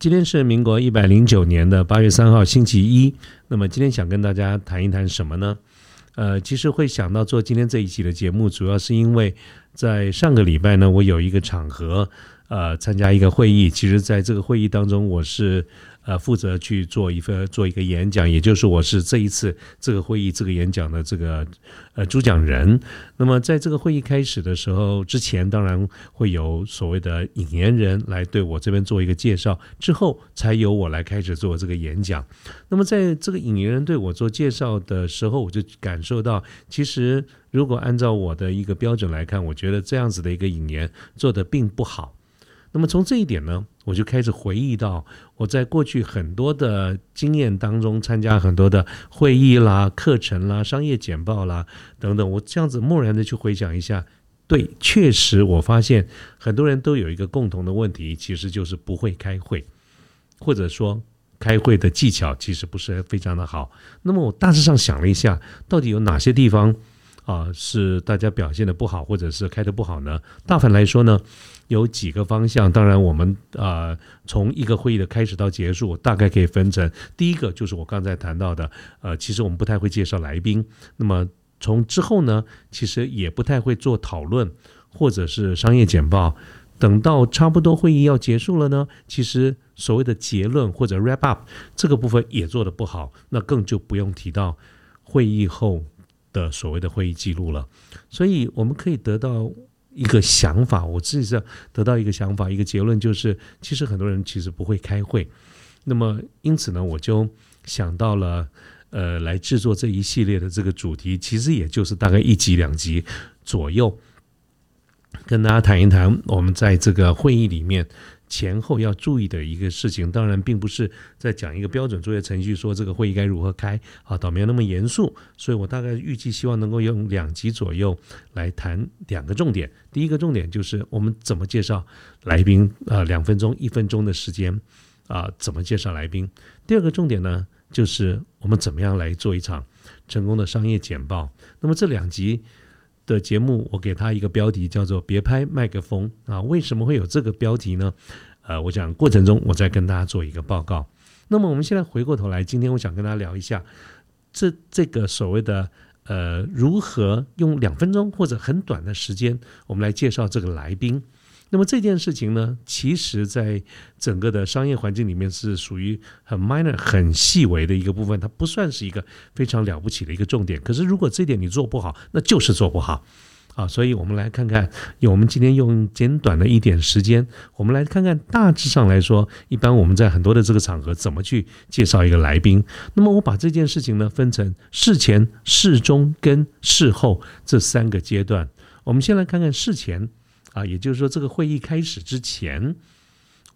今天是民国一百零九年的八月三号，星期一。那么今天想跟大家谈一谈什么呢？呃，其实会想到做今天这一期的节目，主要是因为在上个礼拜呢，我有一个场合，呃，参加一个会议。其实，在这个会议当中，我是。呃，负责去做一个做一个演讲，也就是我是这一次这个会议这个演讲的这个呃主讲人。那么在这个会议开始的时候之前，当然会有所谓的引言人来对我这边做一个介绍，之后才由我来开始做这个演讲。那么在这个引言人对我做介绍的时候，我就感受到，其实如果按照我的一个标准来看，我觉得这样子的一个引言做的并不好。那么从这一点呢，我就开始回忆到我在过去很多的经验当中，参加很多的会议啦、课程啦、商业简报啦等等，我这样子默然的去回想一下，对，确实我发现很多人都有一个共同的问题，其实就是不会开会，或者说开会的技巧其实不是非常的好。那么我大致上想了一下，到底有哪些地方啊是大家表现的不好，或者是开的不好呢？大凡来说呢？有几个方向，当然我们啊，从一个会议的开始到结束，大概可以分成第一个就是我刚才谈到的，呃，其实我们不太会介绍来宾。那么从之后呢，其实也不太会做讨论或者是商业简报。等到差不多会议要结束了呢，其实所谓的结论或者 wrap up 这个部分也做得不好，那更就不用提到会议后的所谓的会议记录了。所以我们可以得到。一个想法，我自己是得到一个想法，一个结论，就是其实很多人其实不会开会。那么因此呢，我就想到了，呃，来制作这一系列的这个主题，其实也就是大概一集两集左右，跟大家谈一谈我们在这个会议里面。前后要注意的一个事情，当然并不是在讲一个标准作业程序，说这个会议该如何开啊，倒没有那么严肃。所以我大概预计希望能够用两集左右来谈两个重点。第一个重点就是我们怎么介绍来宾，呃，两分钟、一分钟的时间啊，怎么介绍来宾。第二个重点呢，就是我们怎么样来做一场成功的商业简报。那么这两集。的节目，我给他一个标题叫做“别拍麦克风”啊，为什么会有这个标题呢？呃，我想过程中我再跟大家做一个报告。那么我们现在回过头来，今天我想跟大家聊一下这这个所谓的呃，如何用两分钟或者很短的时间，我们来介绍这个来宾。那么这件事情呢，其实在整个的商业环境里面是属于很 minor、很细微的一个部分，它不算是一个非常了不起的一个重点。可是如果这点你做不好，那就是做不好啊。所以我们来看看，我们今天用简短的一点时间，我们来看看大致上来说，一般我们在很多的这个场合怎么去介绍一个来宾。那么我把这件事情呢分成事前、事中跟事后这三个阶段。我们先来看看事前。啊，也就是说，这个会议开始之前，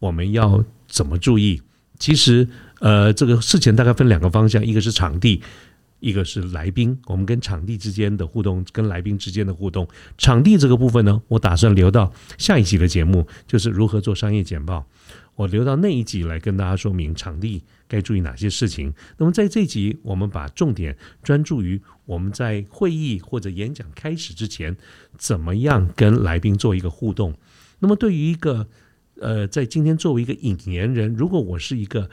我们要怎么注意？其实，呃，这个事前大概分两个方向，一个是场地，一个是来宾。我们跟场地之间的互动，跟来宾之间的互动。场地这个部分呢，我打算留到下一期的节目，就是如何做商业简报。我留到那一集来跟大家说明场地该注意哪些事情。那么在这集，我们把重点专注于我们在会议或者演讲开始之前，怎么样跟来宾做一个互动。那么对于一个呃，在今天作为一个引言人，如果我是一个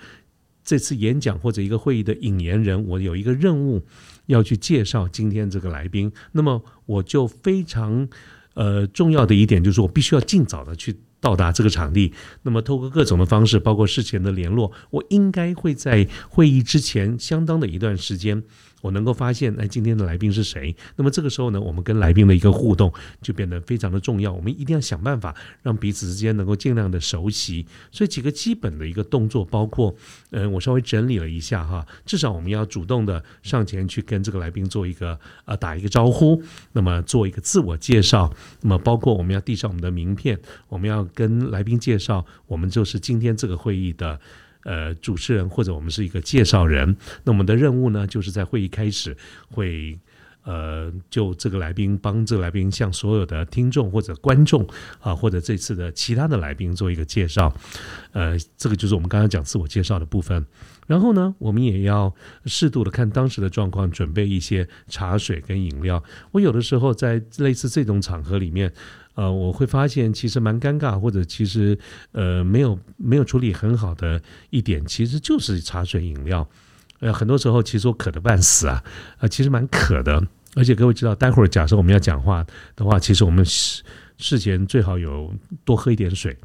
这次演讲或者一个会议的引言人，我有一个任务要去介绍今天这个来宾，那么我就非常呃重要的一点就是我必须要尽早的去。到达这个场地，那么通过各种的方式，包括事前的联络，我应该会在会议之前相当的一段时间。我能够发现，哎，今天的来宾是谁？那么这个时候呢，我们跟来宾的一个互动就变得非常的重要。我们一定要想办法让彼此之间能够尽量的熟悉。所以几个基本的一个动作，包括，嗯，我稍微整理了一下哈，至少我们要主动的上前去跟这个来宾做一个呃打一个招呼，那么做一个自我介绍，那么包括我们要递上我们的名片，我们要跟来宾介绍，我们就是今天这个会议的。呃，主持人或者我们是一个介绍人，那我们的任务呢，就是在会议开始会呃，就这个来宾帮这个来宾向所有的听众或者观众啊，或者这次的其他的来宾做一个介绍。呃，这个就是我们刚刚讲自我介绍的部分。然后呢，我们也要适度的看当时的状况，准备一些茶水跟饮料。我有的时候在类似这种场合里面，呃，我会发现其实蛮尴尬，或者其实呃没有没有处理很好的一点，其实就是茶水饮料。呃，很多时候其实我渴得半死啊，啊，其实蛮渴的。而且各位知道，待会儿假设我们要讲话的话，其实我们事事前最好有多喝一点水。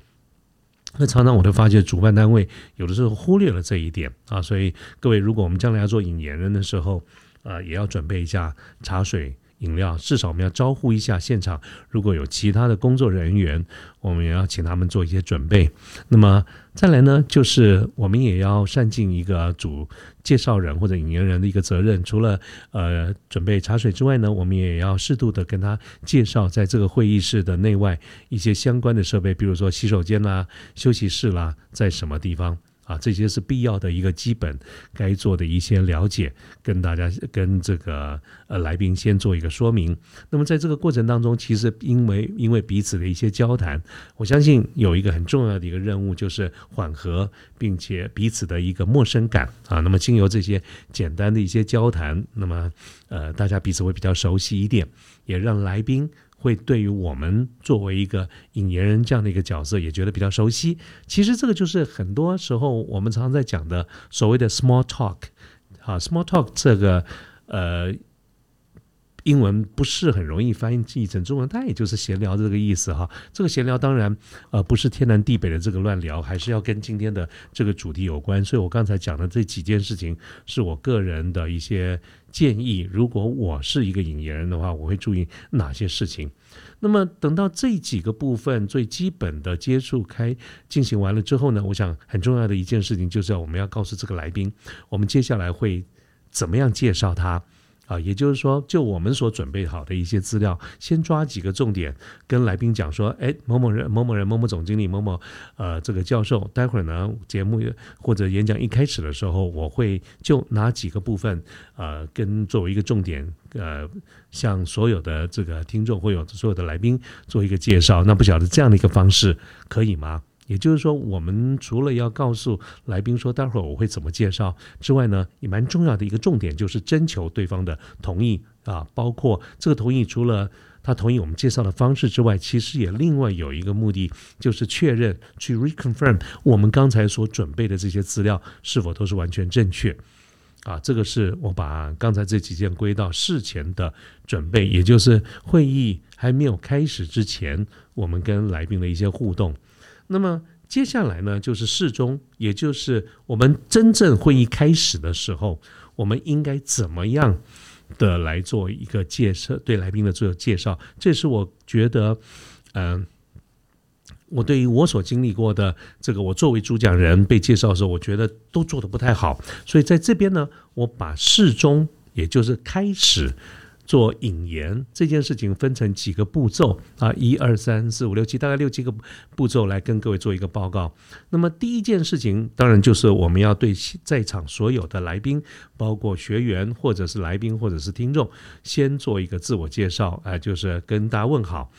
那常常我都发现主办单位有的时候忽略了这一点啊，所以各位，如果我们将来要做引言人的时候，啊，也要准备一下茶水。饮料，至少我们要招呼一下现场。如果有其他的工作人员，我们也要请他们做一些准备。那么再来呢，就是我们也要善尽一个主介绍人或者引言人的一个责任。除了呃准备茶水之外呢，我们也要适度的跟他介绍在这个会议室的内外一些相关的设备，比如说洗手间啦、休息室啦，在什么地方。啊，这些是必要的一个基本该做的一些了解，跟大家跟这个呃来宾先做一个说明。那么在这个过程当中，其实因为因为彼此的一些交谈，我相信有一个很重要的一个任务，就是缓和并且彼此的一个陌生感啊。那么经由这些简单的一些交谈，那么呃大家彼此会比较熟悉一点，也让来宾。会对于我们作为一个引言人这样的一个角色，也觉得比较熟悉。其实这个就是很多时候我们常常在讲的所谓的 small talk，啊，small talk 这个呃。英文不是很容易翻译成中文，它也就是闲聊的这个意思哈。这个闲聊当然呃不是天南地北的这个乱聊，还是要跟今天的这个主题有关。所以我刚才讲的这几件事情是我个人的一些建议。如果我是一个引言人的话，我会注意哪些事情？那么等到这几个部分最基本的接触开进行完了之后呢，我想很重要的一件事情就是要我们要告诉这个来宾，我们接下来会怎么样介绍他。啊，也就是说，就我们所准备好的一些资料，先抓几个重点，跟来宾讲说，哎，某某人、某某人、某某总经理、某某呃这个教授，待会儿呢节目或者演讲一开始的时候，我会就哪几个部分，呃，跟作为一个重点，呃，向所有的这个听众或有所有的来宾做一个介绍。那不晓得这样的一个方式可以吗？也就是说，我们除了要告诉来宾说待会儿我会怎么介绍之外呢，也蛮重要的一个重点就是征求对方的同意啊。包括这个同意，除了他同意我们介绍的方式之外，其实也另外有一个目的，就是确认去 reconfirm 我们刚才所准备的这些资料是否都是完全正确啊。这个是我把刚才这几件归到事前的准备，也就是会议还没有开始之前，我们跟来宾的一些互动。那么接下来呢，就是事中，也就是我们真正会议开始的时候，我们应该怎么样的来做一个介绍，对来宾的做介绍。这是我觉得，嗯，我对于我所经历过的这个，我作为主讲人被介绍的时候，我觉得都做的不太好。所以在这边呢，我把事中，也就是开始。做引言这件事情分成几个步骤啊，一二三四五六七，大概六七个步骤来跟各位做一个报告。那么第一件事情，当然就是我们要对在场所有的来宾，包括学员或者是来宾或者是听众，先做一个自我介绍，啊，就是跟大家问好。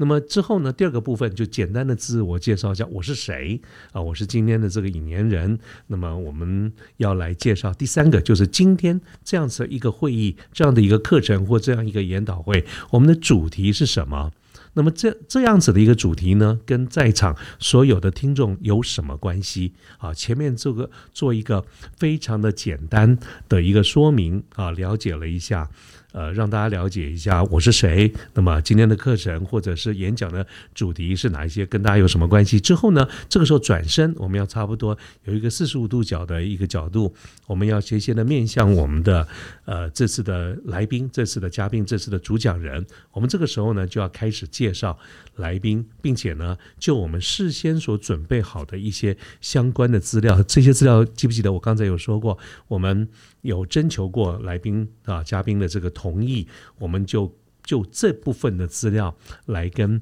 那么之后呢？第二个部分就简单的自我介绍一下，我是谁啊？我是今天的这个引言人。那么我们要来介绍第三个，就是今天这样子一个会议，这样的一个课程或这样一个研讨会，我们的主题是什么？那么这这样子的一个主题呢，跟在场所有的听众有什么关系啊？前面这个做一个非常的简单的一个说明啊，了解了一下。呃，让大家了解一下我是谁。那么今天的课程或者是演讲的主题是哪一些，跟大家有什么关系？之后呢，这个时候转身，我们要差不多有一个四十五度角的一个角度，我们要斜斜的面向我们的呃这次的来宾、这次的嘉宾、这次的主讲人。我们这个时候呢，就要开始介绍来宾，并且呢，就我们事先所准备好的一些相关的资料，这些资料记不记得？我刚才有说过，我们。有征求过来宾啊嘉宾的这个同意，我们就就这部分的资料来跟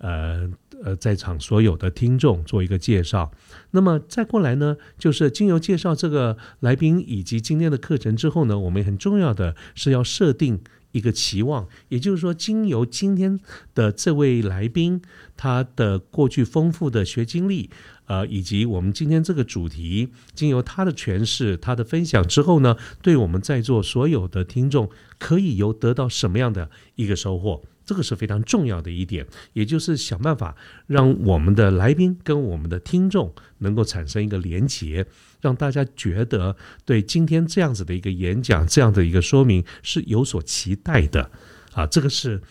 呃呃在场所有的听众做一个介绍。那么再过来呢，就是经由介绍这个来宾以及今天的课程之后呢，我们很重要的是要设定一个期望，也就是说，经由今天的这位来宾他的过去丰富的学经历，呃，以及我们今天这个主题，经由他的诠释、他的分享之后呢，对我们在座所有的听众，可以有得到什么样的一个收获？这个是非常重要的一点，也就是想办法让我们的来宾跟我们的听众能够产生一个连结，让大家觉得对今天这样子的一个演讲、这样的一个说明是有所期待的。啊，这个是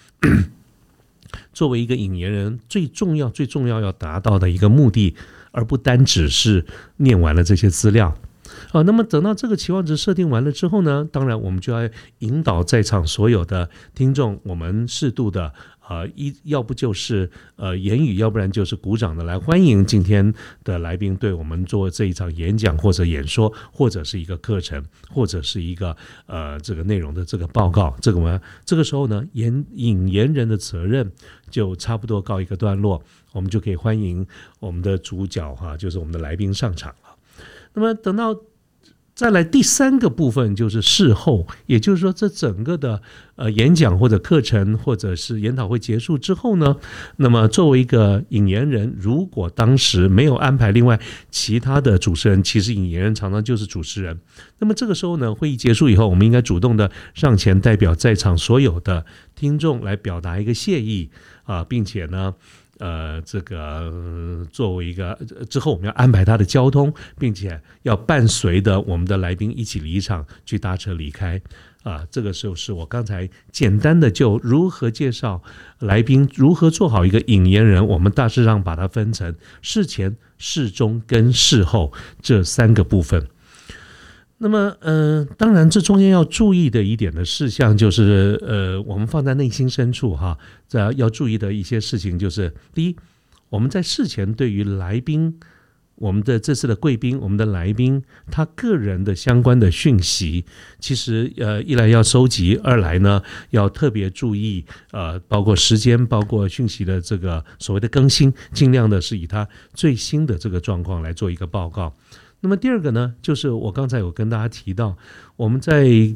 作为一个引言人最重要、最重要要达到的一个目的，而不单只是念完了这些资料。啊，那么等到这个期望值设定完了之后呢，当然我们就要引导在场所有的听众，我们适度的啊，一要不就是呃言语，要不然就是鼓掌的来欢迎今天的来宾对我们做这一场演讲或者演说，或者是一个课程，或者是一个呃这个内容的这个报告。这个我们这个时候呢，言引言人的责任就差不多告一个段落，我们就可以欢迎我们的主角哈，就是我们的来宾上场了。那么等到。再来第三个部分就是事后，也就是说，这整个的呃演讲或者课程或者是研讨会结束之后呢，那么作为一个引言人，如果当时没有安排另外其他的主持人，其实引言人常常就是主持人。那么这个时候呢，会议结束以后，我们应该主动的上前代表在场所有的听众来表达一个谢意啊，并且呢。呃，这个作为一个之后，我们要安排他的交通，并且要伴随的我们的来宾一起离场，去搭车离开。啊，这个时候是我刚才简单的就如何介绍来宾，如何做好一个引言人，我们大致上把它分成事前、事中跟事后这三个部分。那么，嗯，当然，这中间要注意的一点的事项就是，呃，我们放在内心深处哈，这要注意的一些事情就是：第一，我们在事前对于来宾，我们的这次的贵宾，我们的来宾他个人的相关的讯息，其实呃，一来要收集，二来呢要特别注意，呃，包括时间，包括讯息的这个所谓的更新，尽量的是以他最新的这个状况来做一个报告。那么第二个呢，就是我刚才有跟大家提到，我们在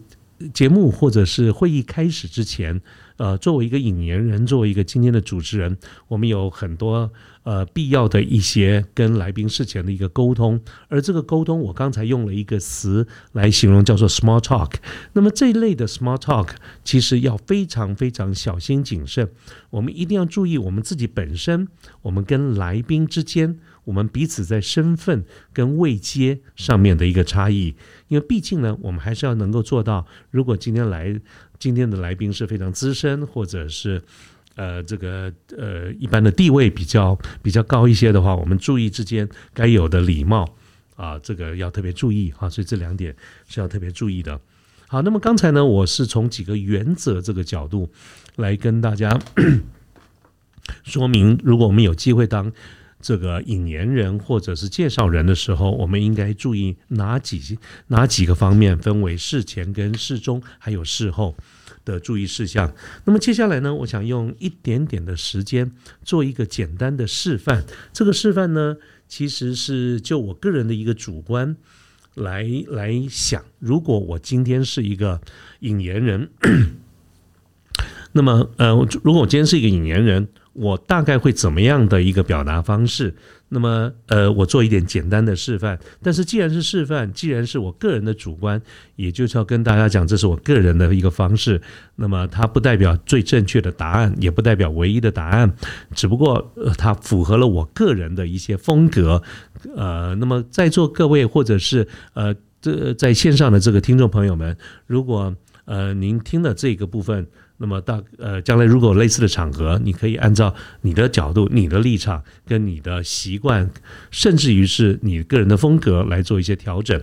节目或者是会议开始之前，呃，作为一个引言人，作为一个今天的主持人，我们有很多呃必要的一些跟来宾事前的一个沟通，而这个沟通，我刚才用了一个词来形容，叫做 small talk。那么这一类的 small talk，其实要非常非常小心谨慎，我们一定要注意我们自己本身，我们跟来宾之间。我们彼此在身份跟位阶上面的一个差异，因为毕竟呢，我们还是要能够做到。如果今天来今天的来宾是非常资深，或者是呃这个呃一般的地位比较比较高一些的话，我们注意之间该有的礼貌啊，这个要特别注意哈。所以这两点是要特别注意的。好，那么刚才呢，我是从几个原则这个角度来跟大家 说明，如果我们有机会当。这个引言人或者是介绍人的时候，我们应该注意哪几哪几个方面？分为事前跟事中，还有事后的注意事项。那么接下来呢，我想用一点点的时间做一个简单的示范。这个示范呢，其实是就我个人的一个主观来来想，如果我今天是一个引言人，那么呃，如果我今天是一个引言人。我大概会怎么样的一个表达方式？那么，呃，我做一点简单的示范。但是，既然是示范，既然是我个人的主观，也就是要跟大家讲，这是我个人的一个方式。那么，它不代表最正确的答案，也不代表唯一的答案，只不过它符合了我个人的一些风格。呃，那么在座各位或者是呃这在线上的这个听众朋友们，如果呃您听了这个部分。那么大呃，将来如果有类似的场合，你可以按照你的角度、你的立场、跟你的习惯，甚至于是你个人的风格来做一些调整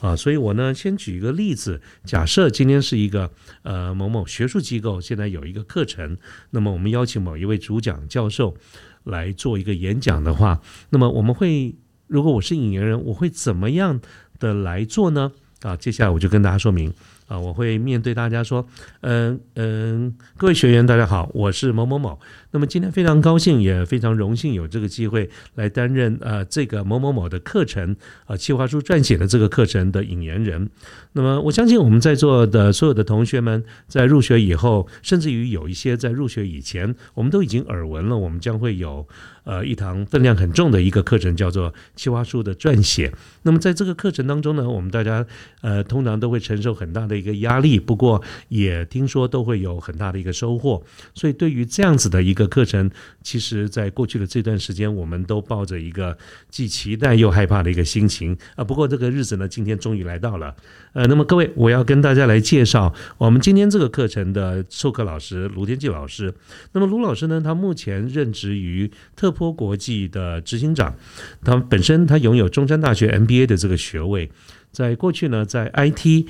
啊。所以我呢，先举一个例子，假设今天是一个呃某某学术机构，现在有一个课程，那么我们邀请某一位主讲教授来做一个演讲的话，那么我们会，如果我是引言人，我会怎么样的来做呢？啊，接下来我就跟大家说明。啊，我会面对大家说，嗯嗯，各位学员大家好，我是某某某。那么今天非常高兴，也非常荣幸有这个机会来担任呃这个某某某的课程啊，企划书撰写的这个课程的引言人。那么我相信我们在座的所有的同学们在入学以后，甚至于有一些在入学以前，我们都已经耳闻了，我们将会有。呃，一堂分量很重的一个课程叫做企划书的撰写。那么在这个课程当中呢，我们大家呃通常都会承受很大的一个压力，不过也听说都会有很大的一个收获。所以对于这样子的一个课程，其实在过去的这段时间，我们都抱着一个既期待又害怕的一个心情啊。不过这个日子呢，今天终于来到了。呃，那么各位，我要跟大家来介绍我们今天这个课程的授课老师卢天记老师。那么卢老师呢，他目前任职于特。托国际的执行长，他本身他拥有中山大学 MBA 的这个学位，在过去呢，在 IT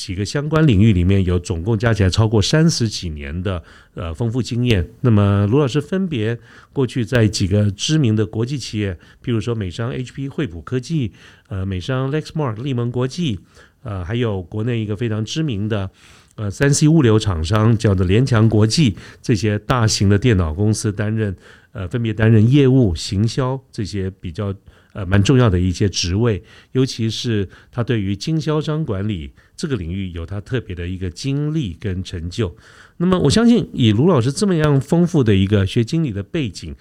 几个相关领域里面有总共加起来超过三十几年的呃丰富经验。那么卢老师分别过去在几个知名的国际企业，譬如说美商 HP、惠普科技，呃，美商 Lexmark、利盟国际，呃，还有国内一个非常知名的呃三 C 物流厂商叫做联强国际，这些大型的电脑公司担任。呃，分别担任业务、行销这些比较呃蛮重要的一些职位，尤其是他对于经销商管理这个领域有他特别的一个经历跟成就。那么，我相信以卢老师这么样丰富的一个学经理的背景，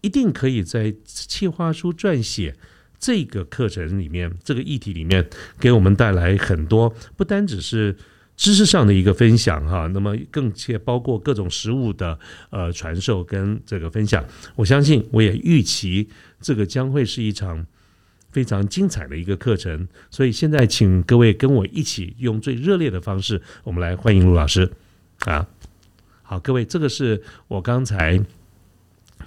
一定可以在企划书撰写这个课程里面、这个议题里面，给我们带来很多，不单只是。知识上的一个分享哈，那么更且包括各种实物的呃传授跟这个分享，我相信我也预期这个将会是一场非常精彩的一个课程，所以现在请各位跟我一起用最热烈的方式，我们来欢迎陆老师啊！好，各位，这个是我刚才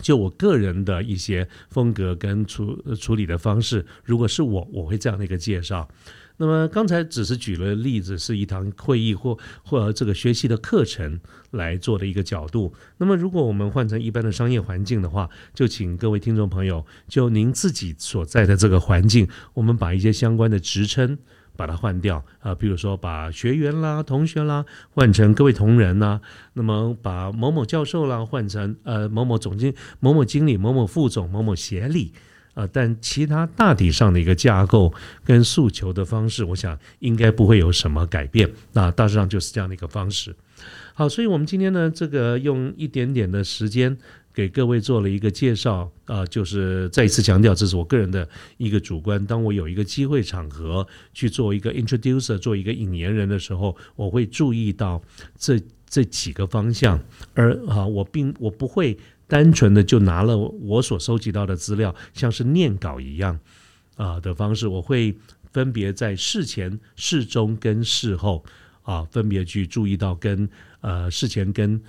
就我个人的一些风格跟处处理的方式，如果是我，我会这样的一个介绍。那么刚才只是举了例子，是一堂会议或或这个学习的课程来做的一个角度。那么如果我们换成一般的商业环境的话，就请各位听众朋友，就您自己所在的这个环境，我们把一些相关的职称把它换掉啊，比如说把学员啦、同学啦换成各位同仁呐，那么把某某教授啦换成呃某某总经、某某经理、某某副总、某某协理。啊，但其他大体上的一个架构跟诉求的方式，我想应该不会有什么改变。那大致上就是这样的一个方式。好，所以我们今天呢，这个用一点点的时间给各位做了一个介绍啊，就是再一次强调，这是我个人的一个主观。当我有一个机会场合去做一个 introducer，做一个引言人的时候，我会注意到这这几个方向，而啊，我并我不会。单纯的就拿了我所收集到的资料，像是念稿一样啊的方式，我会分别在事前、事中跟事后啊，分别去注意到跟呃事前跟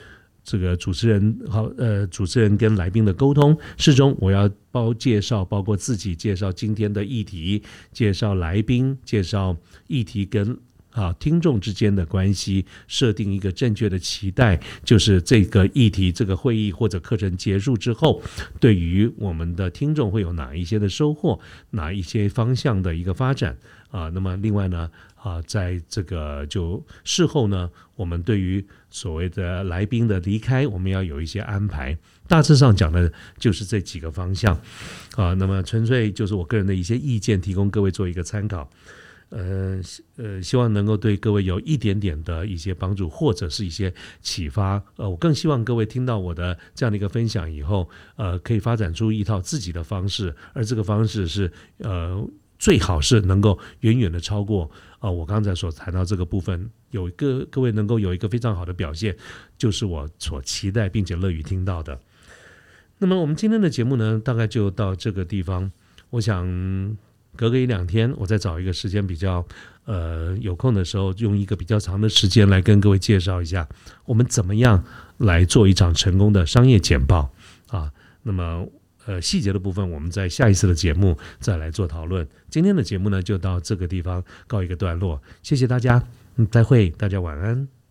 这个主持人好呃主持人跟来宾的沟通，事中我要包介绍，包括自己介绍今天的议题，介绍来宾，介绍议题跟。啊，听众之间的关系，设定一个正确的期待，就是这个议题、这个会议或者课程结束之后，对于我们的听众会有哪一些的收获，哪一些方向的一个发展啊？那么另外呢，啊，在这个就事后呢，我们对于所谓的来宾的离开，我们要有一些安排。大致上讲的就是这几个方向啊。那么纯粹就是我个人的一些意见，提供各位做一个参考。呃呃，希望能够对各位有一点点的一些帮助，或者是一些启发。呃，我更希望各位听到我的这样的一个分享以后，呃，可以发展出一套自己的方式，而这个方式是呃，最好是能够远远的超过啊，我刚才所谈到这个部分，有一个各位能够有一个非常好的表现，就是我所期待并且乐于听到的。那么我们今天的节目呢，大概就到这个地方，我想。隔个一两天，我再找一个时间比较呃有空的时候，用一个比较长的时间来跟各位介绍一下，我们怎么样来做一场成功的商业简报啊？那么呃细节的部分，我们在下一次的节目再来做讨论。今天的节目呢，就到这个地方告一个段落，谢谢大家，嗯，再会，大家晚安。